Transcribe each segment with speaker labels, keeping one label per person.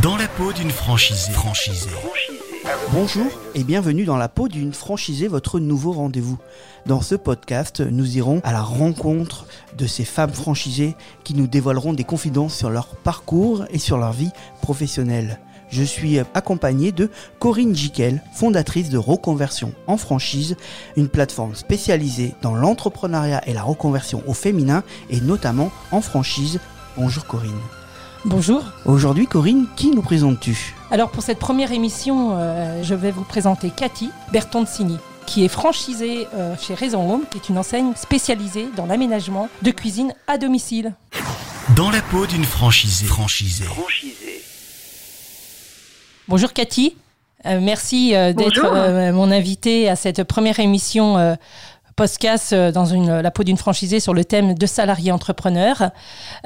Speaker 1: Dans la peau d'une franchisée. franchisée.
Speaker 2: Bonjour et bienvenue dans la peau d'une franchisée, votre nouveau rendez-vous. Dans ce podcast, nous irons à la rencontre de ces femmes franchisées qui nous dévoileront des confidences sur leur parcours et sur leur vie professionnelle. Je suis accompagné de Corinne Jiquel, fondatrice de Reconversion en franchise, une plateforme spécialisée dans l'entrepreneuriat et la reconversion au féminin et notamment en franchise. Bonjour Corinne.
Speaker 3: Bonjour.
Speaker 2: Aujourd'hui, Corinne, qui nous présentes-tu?
Speaker 3: Alors pour cette première émission, euh, je vais vous présenter Cathy Bertoncini qui est franchisée euh, chez Raison Home, qui est une enseigne spécialisée dans l'aménagement de cuisine à domicile.
Speaker 1: Dans la peau d'une franchisée. franchisée.
Speaker 3: Bonjour Cathy, Euh, merci euh, d'être euh, mon invitée à cette première émission euh, podcast euh, dans une, la peau d'une franchisée sur le thème de salariés entrepreneurs.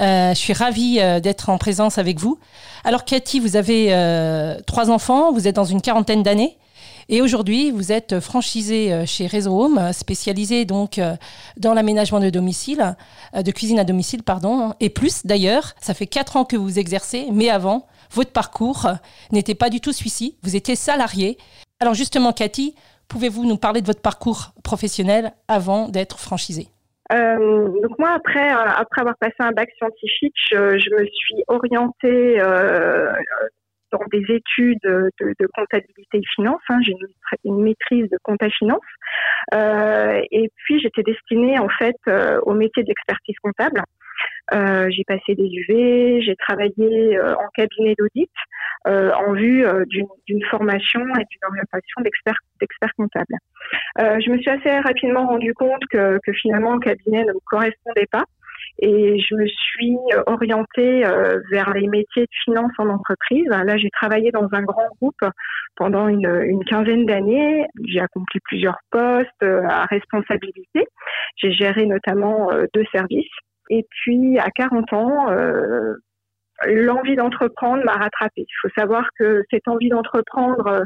Speaker 3: Euh, je suis ravie euh, d'être en présence avec vous. Alors Cathy, vous avez euh, trois enfants, vous êtes dans une quarantaine d'années. Et aujourd'hui, vous êtes franchisée euh, chez Réseau Home, euh, spécialisée donc euh, dans l'aménagement de domicile, euh, de cuisine à domicile, pardon, et plus d'ailleurs. Ça fait quatre ans que vous exercez, mais avant, votre parcours euh, n'était pas du tout celui-ci. Vous étiez salarié. Alors justement, Cathy, pouvez-vous nous parler de votre parcours professionnel avant d'être franchisée
Speaker 4: Euh, donc moi, après, euh, après avoir passé un bac scientifique, je, me suis orientée euh, dans des études de, comptabilité et finance. hein. J'ai une, une maîtrise de compta finance. Et puis, j'étais destinée en fait au métier de l'expertise comptable. Euh, j'ai passé des UV, j'ai travaillé euh, en cabinet d'audit euh, en vue d'une formation et d'une orientation d'expert comptable. Je me suis assez rapidement rendu compte que, finalement le cabinet ne me correspondait pas et je me suis orientée vers les métiers de finance en entreprise. Là, j'ai travaillé dans un grand groupe pendant une, quinzaine d'années. J'ai accompli plusieurs postes à responsabilité. J'ai géré notamment deux services. Et puis, à 40 ans, euh, l'envie d'entreprendre m'a rattrapée. Il faut savoir que cette envie d'entreprendre, euh,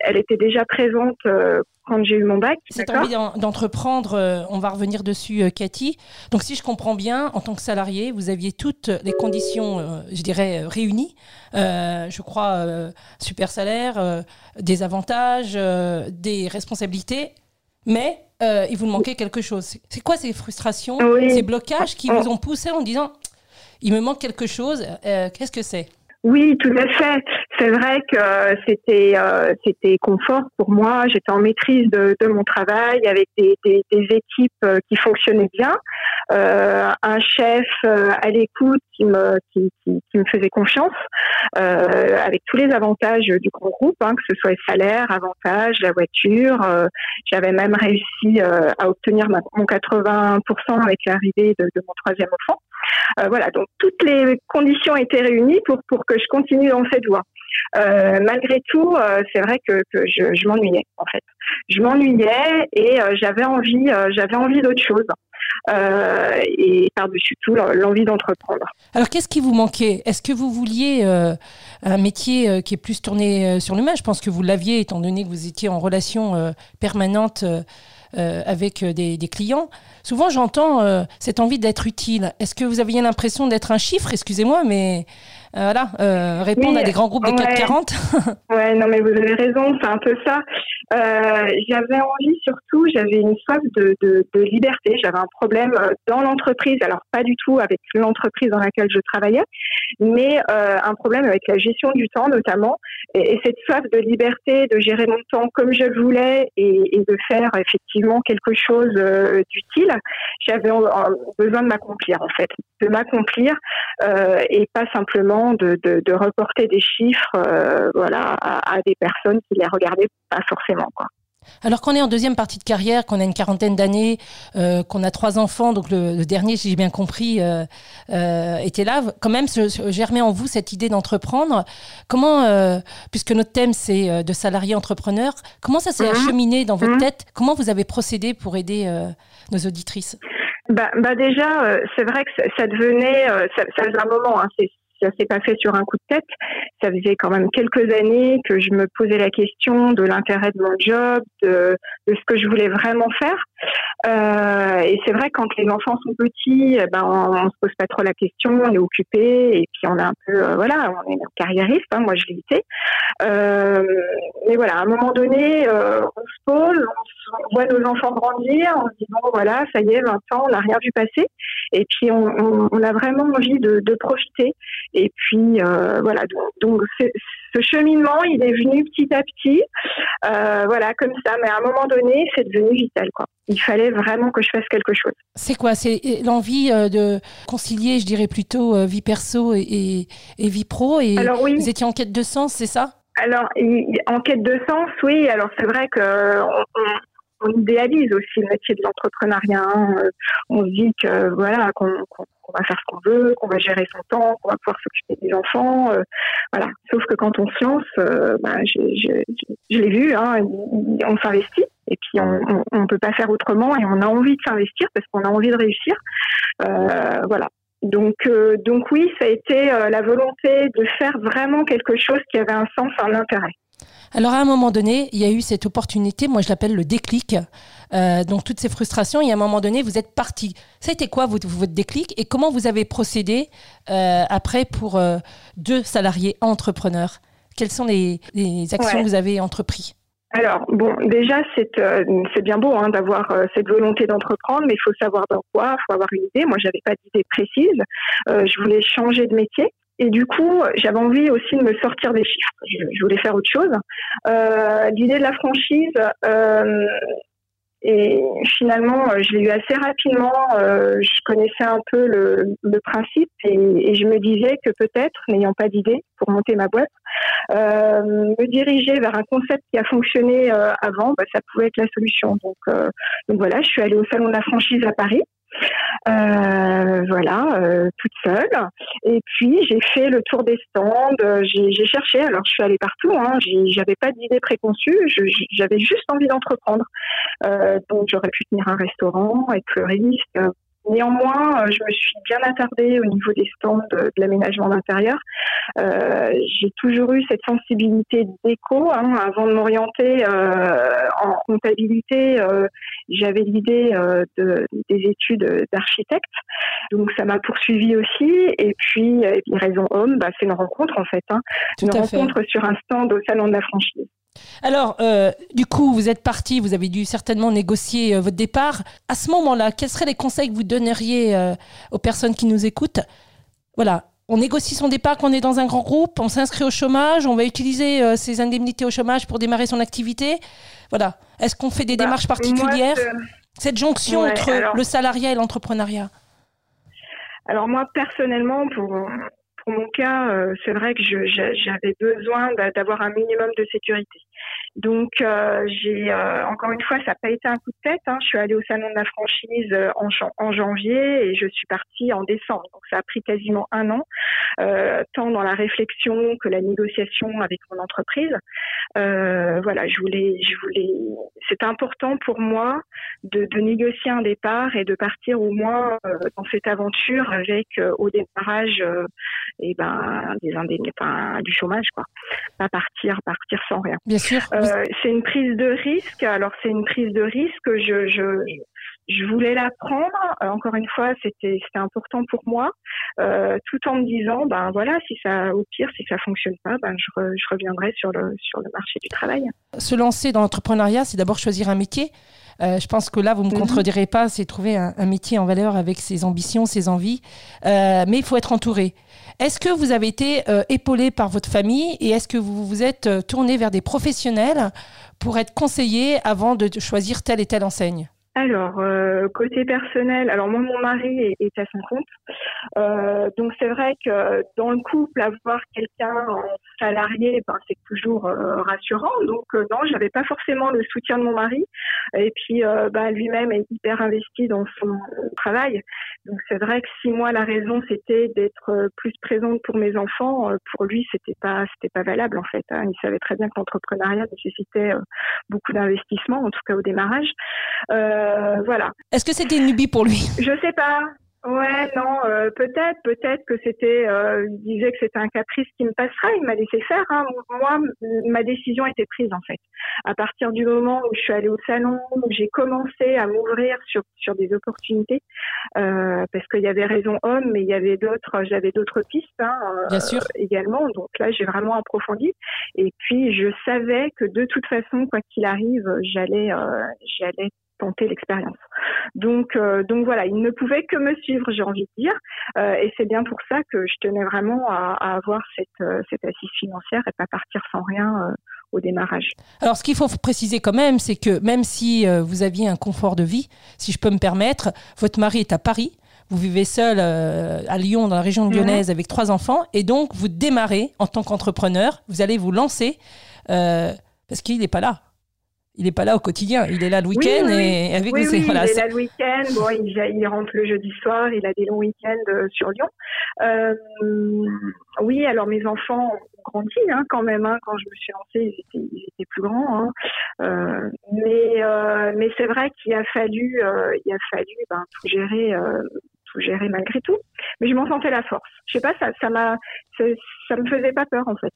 Speaker 4: elle était déjà présente euh, quand j'ai eu mon bac.
Speaker 3: Cette envie d'en- d'entreprendre, on va revenir dessus, Cathy. Donc, si je comprends bien, en tant que salarié, vous aviez toutes les conditions, je dirais, réunies. Euh, je crois, euh, super salaire, euh, des avantages, des responsabilités, mais euh, il vous manquait quelque chose. C'est- quoi ces frustrations,
Speaker 4: Oui.
Speaker 3: ces blocages qui vous ont poussé en disant, il me manque quelque chose, euh, qu'est-ce que c'est?
Speaker 4: Oui, tout à fait. C'est vrai que euh, c'était euh, c'était confort pour moi. J'étais en maîtrise de, mon travail avec des, équipes euh, qui fonctionnaient bien, un chef à l'écoute qui me qui, me faisait confiance, avec tous les avantages du grand groupe, hein, que ce soit les salaires, avantages, la voiture. J'avais même réussi à obtenir ma- mon 80% avec l'arrivée de mon troisième enfant. Euh, voilà, donc toutes les conditions étaient réunies pour, pour que je continue dans cette voie. Euh, malgré tout, euh, c'est vrai que, je, m'ennuyais en fait. Je m'ennuyais et j'avais envie, j'avais envie d'autre chose. Et par-dessus tout, l'envie d'entreprendre.
Speaker 3: Alors, qu'est-ce qui vous manquait? Est-ce que vous vouliez un métier qui est plus tourné sur l'humain? Je pense que vous l'aviez, étant donné que vous étiez en relation permanente euh, avec euh, des, des clients. Souvent, j'entends euh, cette envie d'être utile. Est-ce que vous aviez l'impression d'être un chiffre? Excusez-moi, mais voilà, euh, répondre
Speaker 4: Oui,
Speaker 3: à des grands groupes de
Speaker 4: ouais.
Speaker 3: 440.
Speaker 4: Ouais, non, mais vous avez raison, c'est un peu ça. Euh, j'avais envie surtout, j'avais une soif de, de, de liberté. J'avais un problème euh, dans l'entreprise, alors pas du tout avec l'entreprise dans laquelle je travaillais, mais euh, un problème avec la gestion du temps notamment, et, et cette soif de liberté, de gérer mon temps comme je le voulais et, et de faire effectivement quelque chose euh, d'utile. J'avais euh, besoin de m'accomplir en fait, de m'accomplir euh, et pas simplement de, de, de reporter des chiffres, euh, voilà, à, à des personnes qui les regardaient pas forcément quoi.
Speaker 3: Alors qu'on est en deuxième partie de carrière, qu'on a une quarantaine d'années, euh, qu'on a trois enfants, donc le, le dernier, si j'ai bien compris, euh, euh, était là, quand même se germait en vous cette idée d'entreprendre. Comment, puisque notre thème c'est de salariés entrepreneurs, comment ça s'est
Speaker 4: Mhm.
Speaker 3: acheminé dans votre
Speaker 4: Mhm.
Speaker 3: tête? Comment vous avez procédé pour aider nos auditrices?
Speaker 4: Bah, bah déjà, euh, c'est vrai que ça, ça devenait, euh, ça, ça faisait un moment, hein, c'est ça s'est pas fait sur un coup de tête. Ça faisait quand même quelques années que je me posais la question de l'intérêt de mon job, de, de ce que je voulais vraiment faire. Euh, et c'est vrai quand les enfants sont petits, eh ben on, on, se pose pas trop la question, on est occupé et puis on est un peu euh, voilà, on est carriériste. Hein, moi je l'ai été. Euh, mais voilà, à un moment donné, euh, on se pose, on, voit nos enfants grandir, on se dit bon voilà, ça y est, 20 ans, on n'a rien vu passer. Et puis on, a vraiment envie de, de, profiter. Et puis voilà, donc, donc ce cheminement, il est venu petit à petit, euh, voilà, comme ça. Mais à un moment donné, c'est devenu vital, quoi. Il fallait vraiment que je fasse quelque chose.
Speaker 3: C'est quoi? C'est l'envie euh, de concilier, je dirais plutôt, euh, vie perso et, et, vie pro. Et
Speaker 4: Alors oui.
Speaker 3: Vous étiez en quête de sens, c'est ça?
Speaker 4: Alors, en quête de sens, oui. Alors, c'est vrai que on, on, idéalise aussi le métier de l'entrepreneuriat. Hein. On se dit que voilà qu'on qu qu'on va faire ce qu'on veut, qu'on va gérer son temps, qu'on va pouvoir s'occuper des enfants. Euh, voilà. Sauf que quand on se lance, euh, bah, je, l'ai vu, hein, on s'investit et puis on ne peut pas faire autrement et on a envie de s'investir parce qu'on a envie de réussir. Euh, voilà. Donc, euh, donc oui, ça a été euh, la volonté de faire vraiment quelque chose qui avait un sens, un intérêt.
Speaker 3: Alors à un moment donné, il y a eu cette opportunité, moi je l'appelle le déclic, euh, donc toutes ces frustrations, et à un moment donné, vous êtes parti. Ça a été quoi votre, votre déclic et comment vous avez procédé euh, après pour euh, deux salariés entrepreneurs? Quelles sont les, les actions ouais. que vous avez entreprises
Speaker 4: alors bon, déjà c'est euh, c'est bien beau hein, d'avoir euh, cette volonté d'entreprendre, mais il faut savoir dans quoi, il faut avoir une idée. Moi, j'avais pas d'idée précise. Euh, je voulais changer de métier. Et du coup, j'avais envie aussi de me sortir des chiffres. Je, voulais faire autre chose. Euh, L'idée de la franchise, euh, et finalement, je l'ai eu assez rapidement. Euh, je connaissais un peu le, le principe et, et, je me disais que peut-être, n'ayant pas d'idée pour monter ma boîte, euh, me diriger vers un concept qui a fonctionné euh, avant, bah, ça pouvait être la solution. Donc, euh, donc voilà, je suis allée au salon de la franchise à Paris. Euh, voilà, euh, toute seule. Et puis j'ai fait le tour des stands. J'ai cherché. Alors je suis allée partout. Hein, J'avais pas d'idée préconçue. J'avais juste envie d'entreprendre. Euh, donc j'aurais pu tenir un restaurant, être fleuriste. Néanmoins, je me suis bien attardée au niveau des stands de, de l'aménagement d'intérieur. Euh, j'ai toujours eu cette sensibilité d'éco. Hein, avant de m'orienter euh, en comptabilité, euh, j'avais l'idée euh, de, des études d'architecte. Donc ça m'a poursuivi aussi. Et puis, et puis Raison Homme, bah, c'est une rencontre en fait. Hein, une rencontre fait. sur un stand au salon de la franchise.
Speaker 3: Alors, euh, du coup, vous êtes parti, vous avez dû certainement négocier euh, votre départ. À ce moment-là, quels seraient les conseils que vous donneriez euh, aux personnes qui nous écoutent? Voilà, on négocie son départ quand on est dans un grand groupe, on s'inscrit au chômage, on va utiliser ses indemnités au chômage pour démarrer son activité. Voilà. Est-ce qu'on fait des bah, démarches particulières? moi, Cette jonction ouais, entre alors... le salariat et l'entrepreneuriat?
Speaker 4: Alors moi personnellement, pour, pour mon cas, c'est vrai que j'avais besoin d'avoir un minimum de sécurité. Donc, euh, j'ai euh, encore une fois, ça n'a pas été un coup de tête. Hein. Je suis allée au salon de la franchise euh, en, en, janvier et je suis partie en décembre. Donc, ça a pris quasiment un an, euh, tant dans la réflexion que la négociation avec mon entreprise. Euh, voilà, je voulais, je voulais. C'est important pour moi de, de, négocier un départ et de partir au moins dans cette aventure avec au démarrage et ben des indemnités, enfin, du chômage, quoi. Pas partir, partir sans rien.
Speaker 3: Bien sûr.
Speaker 4: Euh, c'est une prise de risque. Alors c'est une prise de risque. Je, je, je voulais la prendre. Euh, encore une fois, c'était important pour moi, euh, tout en me disant, ben voilà, si ça au pire, si ça fonctionne pas, ben je, re, je reviendrai sur le sur le marché du travail.
Speaker 3: Se lancer dans l'entrepreneuriat, c'est d'abord choisir un métier. Euh, je pense que là, vous ne me -hmm. contredirez pas, c'est trouver un, un, métier en valeur avec ses ambitions, ses envies. Euh, mais il faut être entouré. Est-ce que vous avez été euh, épaulé par votre famille et est-ce que vous vous êtes euh, tourné vers des professionnels pour être conseillé avant de choisir telle et telle enseigne?
Speaker 4: Alors, euh, côté personnel, alors moi, mon mari est, à son compte. Euh, donc, c'est vrai que dans le couple, avoir quelqu'un salarié, ben, c'est toujours euh, rassurant. Donc, non, j'avais pas forcément le soutien de mon mari. Et puis, ben, lui-même est hyper investi dans son travail. Donc, c'est vrai que si moi, la raison, c'était d'être plus présente pour mes enfants, pour lui, c'était pas, pas valable, en fait. Hein. Il savait très bien que l'entrepreneuriat nécessitait beaucoup d'investissement, en tout cas au démarrage. Voilà.
Speaker 3: Est-ce que c'était une lubie pour lui?
Speaker 4: Je sais pas. Ouais, non, euh, peut-être, peut-être que c'était, euh, il disait que c'était un caprice qui me passerait, il m'a laissé faire. Hein. Moi, ma décision était prise en fait. À partir du moment où je suis allée au salon, où j'ai commencé à m'ouvrir sur sur des opportunités, euh, parce qu'il y avait raison homme, mais il y avait d'autres, j'avais d'autres pistes hein,
Speaker 3: Bien sûr.
Speaker 4: également. Donc là, j'ai vraiment approfondi. Et puis, je savais que de toute façon, quoi qu'il arrive, j'allais, j'allais tenter l'expérience. Donc, euh, donc voilà, il ne pouvait que me suivre, j'ai envie de dire, euh, et c'est bien pour ça que je tenais vraiment à, avoir cette, euh, cette assise financière et pas partir sans rien au démarrage.
Speaker 3: Alors, ce qu'il faut préciser quand même, c'est que même si vous aviez un confort de vie, si je peux me permettre, votre mari est à Paris. Vous vivez seul à Lyon, dans la région lyonnaise, avec trois enfants, et donc vous démarrez en tant qu'entrepreneur. Vous allez vous lancer parce qu'il n'est pas là il n'est pas là au quotidien, il est là le week-end et avec
Speaker 4: oui, oui, voilà, il est là le week-end. Bon, il, rentre le jeudi soir, il a des longs week-ends euh, sur Lyon. Euh, oui, alors mes enfants ont grandi hein, quand même. Hein, quand je me suis lancée, ils étaient, plus grands. Hein. Euh, mais mais c'est vrai qu'il a fallu il a fallu ben, tout gérer tout gérer malgré tout. Mais je m'en sentais la force. Je sais pas, ça ça m'a ça me faisait pas peur en fait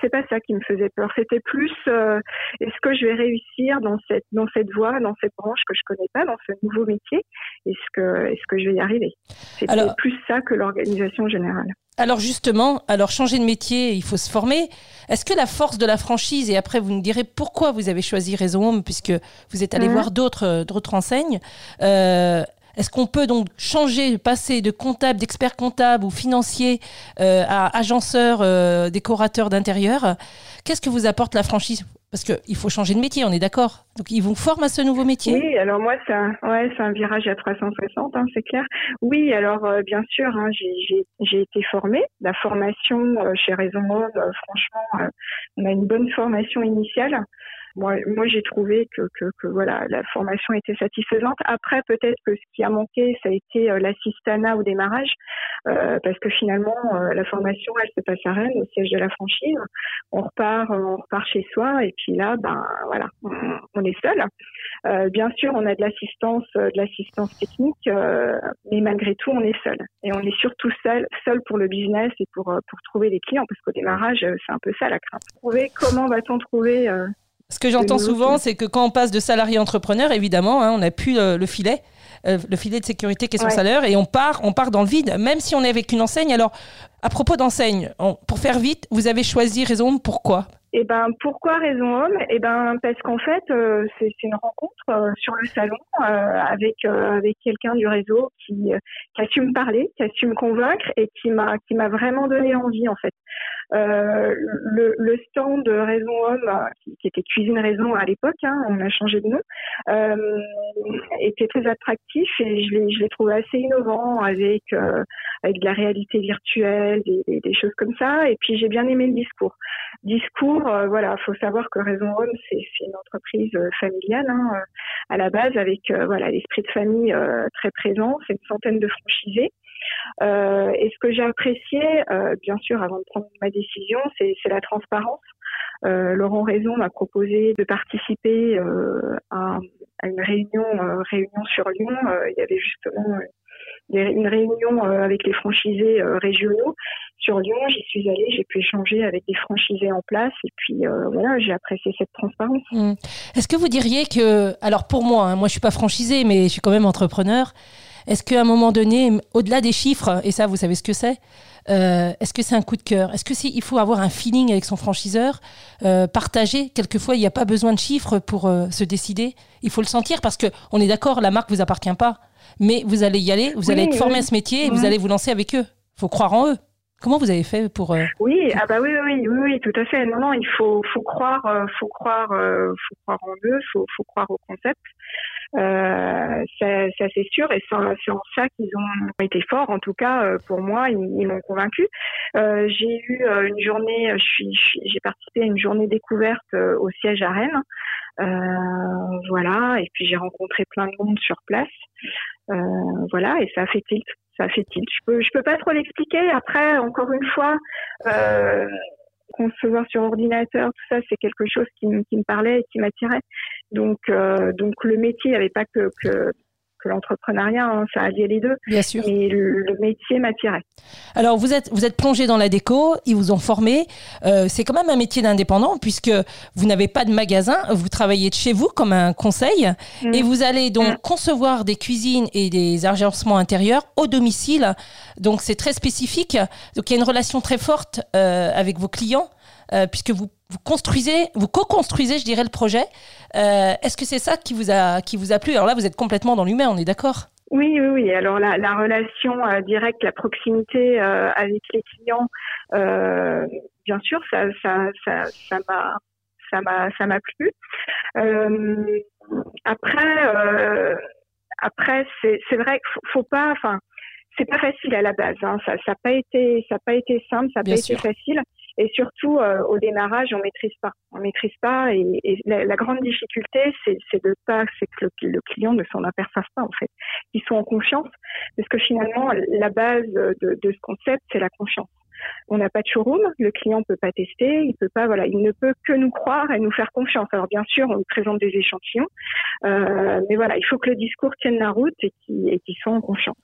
Speaker 4: c'est pas ça qui me faisait peur. C'était plus euh, est-ce que je vais réussir dans cette dans cette voie, dans cette branche que je connais pas, dans ce nouveau métier? Est-ce que est-ce que je vais y arriver? C'était plus ça que l'organisation générale.
Speaker 3: Alors justement, alors changer de métier, il faut se former. Est-ce que la force de la franchise, et après vous nous direz pourquoi vous avez choisi Raison Home, puisque vous êtes allé mmh. voir d'autres d'autres enseignes, euh, est-ce qu'on peut donc changer, passer de comptable, d'expert comptable ou financier euh, à agenceur, euh, décorateur d'intérieur? Qu'est-ce que vous apporte la franchise? Parce qu'il faut changer de métier, on est d'accord. Donc ils vous forment à ce nouveau métier?
Speaker 4: Oui, alors moi c'est un, un virage à 360, hein, c'est clair. Oui, alors euh, bien sûr, hein, j'ai été formée. La formation chez Raison Mode, franchement, on a une bonne formation initiale moi, j'ai trouvé que, que, que, voilà, la formation était satisfaisante. Après, peut-être que ce qui a manqué, ça a été euh, l'assistana au démarrage, euh, parce que finalement, euh, la formation, elle se passe à Rennes, au siège de la franchise. On repart, on repart chez soi, et puis là, ben voilà, on, est seul. Euh, bien sûr, on a de l'assistance, de l'assistance technique, mais malgré tout, on est seul. Et on est surtout seul, seul pour le business et pour pour trouver les clients, parce qu'au démarrage, c'est un peu ça la crainte. Trouver comment va-t-on trouver
Speaker 3: ce que j'entends souvent, c'est que quand on passe de salarié entrepreneur, évidemment, hein, on n'a plus le, filet, euh, le filet de sécurité qui est son salaire, et on part, on part dans le vide, même si on est avec une enseigne. Alors, à propos d'enseigne, pour faire vite, vous avez choisi Raison Pourquoi
Speaker 4: eh ben pourquoi Raison Homme? Eh ben parce qu'en fait euh, c'est une rencontre euh, sur le salon avec avec quelqu'un du réseau qui, qui a su me parler, qui a su me convaincre et qui m'a qui m'a vraiment donné envie en fait. Euh, le, le, stand Raison Homme, qui, était Cuisine Raison à l'époque, hein, on a changé de nom, euh, était très attractif et je l'ai trouvé assez innovant avec euh, avec de la réalité virtuelle, des, des, choses comme ça. Et puis j'ai bien aimé le discours. Discours, voilà, faut savoir que Raison Homme, c'est une entreprise familiale hein, à la base avec voilà l'esprit de famille très présent. C'est une centaine de franchisés. Euh, et ce que j'ai apprécié, euh, bien sûr, avant de prendre ma décision, c'est la transparence. Euh, Laurent Raison m'a proposé de participer à, une réunion, sur Lyon. il y avait justement une réunion avec les franchisés régionaux sur Lyon. J'y suis allée, j'ai pu échanger avec des franchisés en place et puis voilà, j'ai apprécié cette transparence.
Speaker 3: Mmh. Est-ce que vous diriez que, alors pour moi, hein, moi je suis pas franchisée, mais je suis quand même entrepreneur. Est-ce qu'à un moment donné, au-delà des chiffres, et ça, vous savez ce que c'est, euh, est-ce que c'est un coup de cœur? Est-ce que il faut avoir un feeling avec son franchiseur, euh, partager Quelquefois, il n'y a pas besoin de chiffres pour euh, se décider? Il faut le sentir parce que on est d'accord, la marque vous appartient pas, mais vous allez y aller, vous allez être formé à ce métier et vous allez vous lancer avec eux. Il faut croire en eux. Comment vous avez fait pour
Speaker 4: Oui, ah bah oui, oui, oui, oui, tout à fait. Non, non, il faut, faut croire, faut croire, faut croire en eux, faut, faut croire au concept. Euh, ça, ça c'est sûr, et c'est en ça qu'ils ont été forts. En tout cas, euh, pour moi, ils, m'ont convaincu. Euh, j'ai eu euh, une journée, j'ai participé à une journée découverte au siège à Rennes. Euh, voilà, et puis j'ai rencontré plein de monde sur place. Euh, voilà, et ça a fait tilt. Ça a fait tilt. Je peux, je peux pas trop l'expliquer. Après, encore une fois, euh, concevoir sur ordinateur, tout ça, c'est quelque chose qui, qui, me parlait et qui m'attirait. Donc, euh, donc le métier, il n'y avait pas que, que, que l'entrepreneuriat, hein, ça alliait les deux.
Speaker 3: Bien sûr.
Speaker 4: Et le, le métier m'attirait.
Speaker 3: Alors, vous êtes, vous êtes plongé dans la déco, ils vous ont formé. Euh, c'est quand même un métier d'indépendant puisque vous n'avez pas de magasin, vous travaillez de chez vous comme un conseil
Speaker 4: Mm.
Speaker 3: et vous allez donc
Speaker 4: Mm.
Speaker 3: concevoir des cuisines et des agencements intérieurs au domicile. Donc, c'est très spécifique. Donc, il y a une relation très forte euh, avec vos clients puisque vous, vous construisez, vous co-construisez, je dirais, le projet. Euh, Est-ce que c'est ça qui vous a, qui vous a plu? Alors là, vous êtes complètement dans l'humain, on est d'accord?
Speaker 4: Oui, oui, oui. Alors la, la relation euh, directe, la proximité euh, avec les clients, bien sûr, ça, ça, ça, ça m'a, ça m'a, ça m'a plu. Euh, après, euh, après, c'est, c'est vrai qu'il faut, faut pas, enfin, c'est pas facile à la base. Hein. Ça, ça n'a pas été, ça a pas été simple, ça n'a pas
Speaker 3: sûr.
Speaker 4: été facile. Et surtout, euh, au démarrage, on maîtrise pas. On maîtrise pas. Et, la, grande difficulté, c'est, de pas, c'est que le, le client ne s'en aperçoive pas en fait. Ils sont en confiance, parce que finalement, la base de, de ce concept, c'est la confiance. On n'a pas de showroom, le client peut pas tester, il peut pas, voilà, il ne peut que nous croire et nous faire confiance. Alors bien sûr, on nous présente des échantillons, euh, mais voilà, il faut que le discours tienne la route et qu'ils soient en confiance.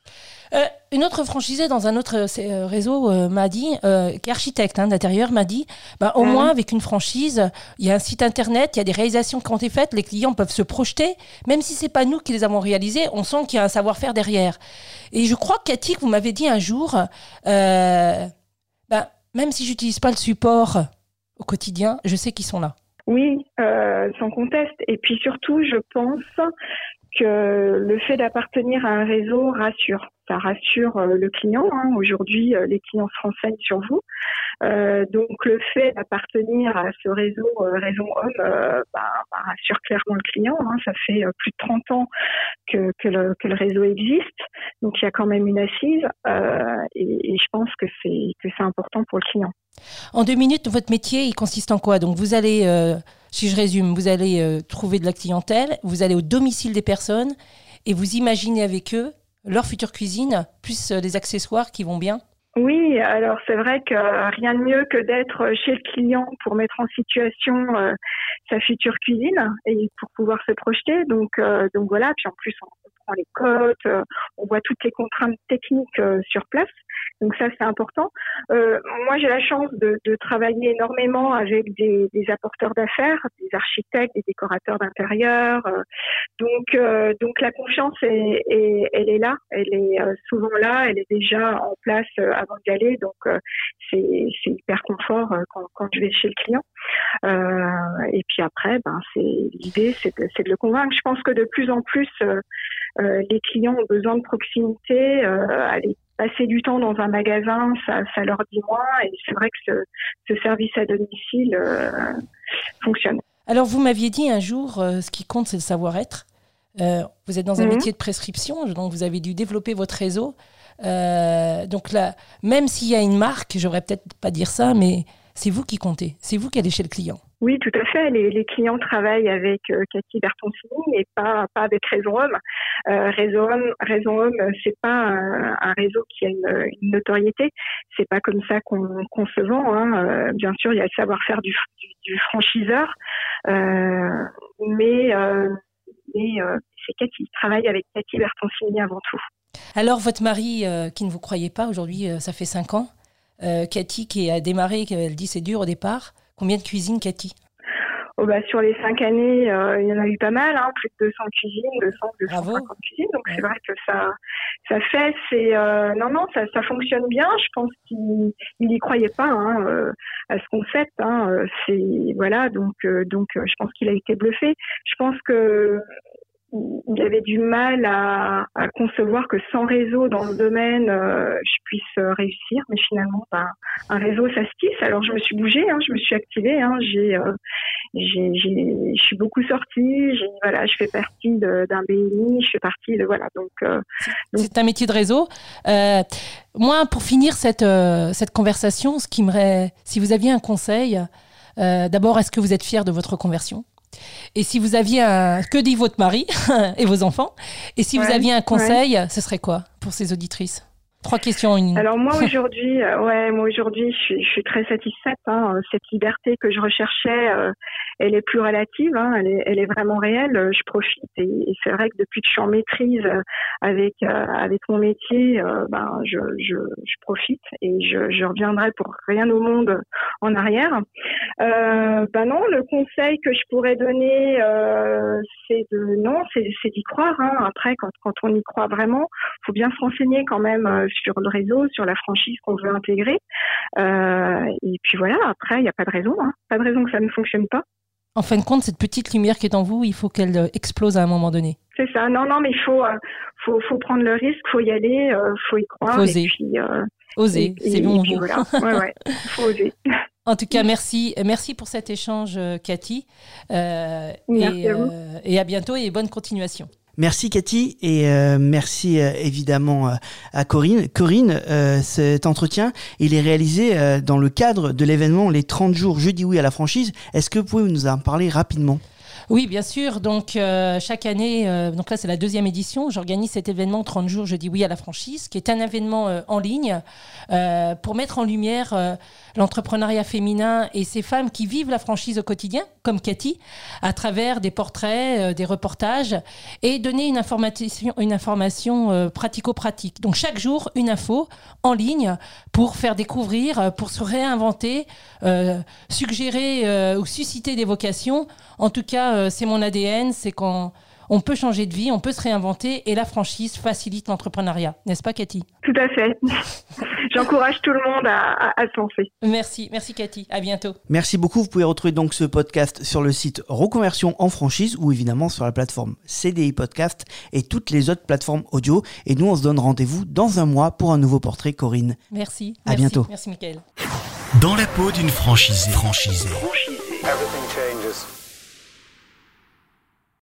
Speaker 3: Euh, une autre franchisée dans un autre euh, réseau euh, m'a dit, qui est architecte hein, d'intérieur, m'a dit, bah, au moins avec une franchise, il y a un site internet, il y a des réalisations qui ont été faites, les clients peuvent se projeter, même si c'est pas nous qui les avons réalisées, on sent qu'il y a un savoir-faire derrière. Et je crois, Cathy, que vous m'avez dit un jour, euh, bah, même si j'utilise pas le support au quotidien, je sais qu'ils sont là.
Speaker 4: Oui, euh, sans conteste. Et puis surtout, je pense que le fait d'appartenir à un réseau rassure. Ça rassure euh, le client. hein. Aujourd'hui, euh, les clients se renseignent sur vous. Euh, donc le fait d'appartenir à ce réseau, euh, réseau homme, bah, bah, rassure clairement le client. hein. Ça fait plus de 30 ans que, le, réseau existe. Donc il y a quand même une assise. et, je pense que c'est important pour le client.
Speaker 3: En deux minutes, votre métier, il consiste en quoi? Donc, vous allez, si je résume, vous allez trouver de la clientèle, vous allez au domicile des personnes et vous imaginez avec eux leur future cuisine, plus euh, les accessoires qui vont bien?
Speaker 4: Oui, alors c'est vrai que rien de mieux que d'être chez le client pour mettre en situation euh, sa future cuisine et pour pouvoir se projeter. Donc, euh, donc voilà. Puis en plus, on comprend les cotes, on voit toutes les contraintes techniques sur place. Donc ça, c'est important. Euh, moi, j'ai la chance de, de travailler énormément avec des, des apporteurs d'affaires, des architectes, des décorateurs d'intérieur. euh, donc, euh, donc la confiance, est, est- elle est là, elle est euh, souvent là, elle est déjà en place euh, avant d'y aller. Donc, c'est hyper confort quand, quand je vais chez le client. Euh, et puis après, ben, c'est l'idée, c'est de, de le convaincre. Je pense que de plus en plus, les clients ont besoin de proximité. Euh, passer du temps dans un magasin, ça, ça leur dit moins. Et c'est vrai que ce, ce service à domicile euh, fonctionne.
Speaker 3: Alors, vous m'aviez dit un jour, euh, ce qui compte, c'est le savoir-être. Euh, vous êtes dans un
Speaker 4: Mhm.
Speaker 3: métier de prescription, donc vous avez dû développer votre réseau. Donc là, même s'il y a une marque, j'aurais peut-être pas dire ça, mais c'est vous qui comptez, c'est vous qui allez chez le client.
Speaker 4: Oui, tout à fait. Les, clients travaillent avec euh, Cathy Bertoncini et pas, pas avec Réseau Homme. Euh, Réseau Homme, euh, c'est pas un, réseau qui a une, une notoriété. C'est pas comme ça qu'on se vend. Hein. Euh, bien sûr, il y a le savoir-faire du, du, franchiseur, euh, mais, mais c'est Cathy. Il travaille avec Cathy Bertoncini avant tout.
Speaker 3: Alors, votre mari, qui ne vous croyait pas, aujourd'hui, ça fait cinq ans, Cathy, qui a démarré, qui- elle dit c'est dur au départ. Combien de cuisines, Cathy?
Speaker 4: Oh bah, sur les cinq années, euh, il y en a eu pas mal, hein, plus de 200 cuisines, 200, 250
Speaker 3: Bravo.
Speaker 4: cuisines. Donc
Speaker 3: Ouais.
Speaker 4: c'est vrai que ça, ça fait, c'est euh, non non, ça, ça fonctionne bien. Je pense qu'il il y croyait pas hein, euh, à ce concept. Hein, c'est voilà, donc donc je pense qu'il a été bluffé. Je pense que il avait du mal à, à concevoir que sans réseau dans le domaine, euh, je puisse euh, réussir. Mais finalement, ben, un réseau, ça se tisse. Alors je me suis bougée, hein, je me suis activée. Hein, j'ai euh, je suis beaucoup sortie. Voilà, je fais partie d'un BNI. Je fais partie de voilà. Donc, euh,
Speaker 3: C'est un métier de réseau. Moi, pour finir cette, cette conversation, ce qui me... si vous aviez un conseil, d'abord, est-ce que vous êtes fier de votre conversion? Et si vous aviez un... Que dit votre mari et vos enfants Et si vous aviez un conseil, ce serait quoi pour ces auditrices? Trois questions une.
Speaker 4: Alors moi aujourd'hui, euh, ouais, moi aujourd'hui, je suis, je suis très satisfaite. Hein, cette liberté que je recherchais, euh, elle est plus relative, hein, elle, est, elle est vraiment réelle. Je profite et, et c'est vrai que depuis que je suis en maîtrise euh, avec avec mon métier, ben je, je, je, profite et je, je reviendrai pour rien au monde en arrière. ben non, le conseil que je pourrais donner, c'est de non, c'est d'y croire. Hein. Après, quand quand on y croit vraiment, faut bien se renseigner quand même sur le réseau, sur la franchise qu'on veut intégrer. Euh, et puis voilà, après, il n'y a pas de raison. Hein. Pas de raison que ça ne fonctionne pas.
Speaker 3: En fin de compte, cette petite lumière qui est en vous, il faut qu'elle euh, explose à un moment donné.
Speaker 4: C'est ça. Non, non, mais il faut, euh, faut, faut, prendre le risque, il faut y aller, il faut y croire.
Speaker 3: Faut oser. oser, c'est bon.
Speaker 4: Voilà. ouais, ouais, faut oser.
Speaker 3: En tout cas, merci, merci pour cet échange, Cathy.
Speaker 4: merci
Speaker 3: et,
Speaker 4: à vous.
Speaker 3: et à bientôt et bonne continuation.
Speaker 2: Merci Cathy et euh, merci euh, évidemment euh, à Corinne. Corinne, cet entretien, il est réalisé dans le cadre de l'événement Les 30 jours jeudi oui à la franchise. Est-ce que vous pouvez nous en parler rapidement?
Speaker 3: Oui, bien sûr. Donc, euh, chaque année, euh, donc là, c'est la deuxième édition. J'organise cet événement 30 jours, je dis oui à la franchise, qui est un événement euh, en ligne pour mettre en lumière l'entrepreneuriat féminin et ces femmes qui vivent la franchise au quotidien, comme Cathy, à travers des portraits, des reportages et donner une information, une information pratico-pratique. Donc, chaque jour, une info en ligne pour faire découvrir, pour se réinventer, suggérer ou susciter des vocations. En tout cas, euh, c'est mon ADN, c'est qu'on on peut changer de vie, on peut se réinventer et la franchise facilite l'entrepreneuriat. N'est-ce pas, Cathy?
Speaker 4: Tout à fait. J'encourage tout le monde à, se lancer.
Speaker 3: Merci, merci Cathy. À bientôt.
Speaker 2: Merci beaucoup. Vous pouvez retrouver donc ce podcast sur le site Reconversion en franchise ou évidemment sur la plateforme CDI Podcast et toutes les autres plateformes audio. Et nous, on se donne rendez-vous dans un mois pour un nouveau portrait, Corinne.
Speaker 3: Merci.
Speaker 2: À bientôt.
Speaker 3: Merci, Michael.
Speaker 1: Dans la peau d'une franchisée.
Speaker 5: franchisée. Everything changes.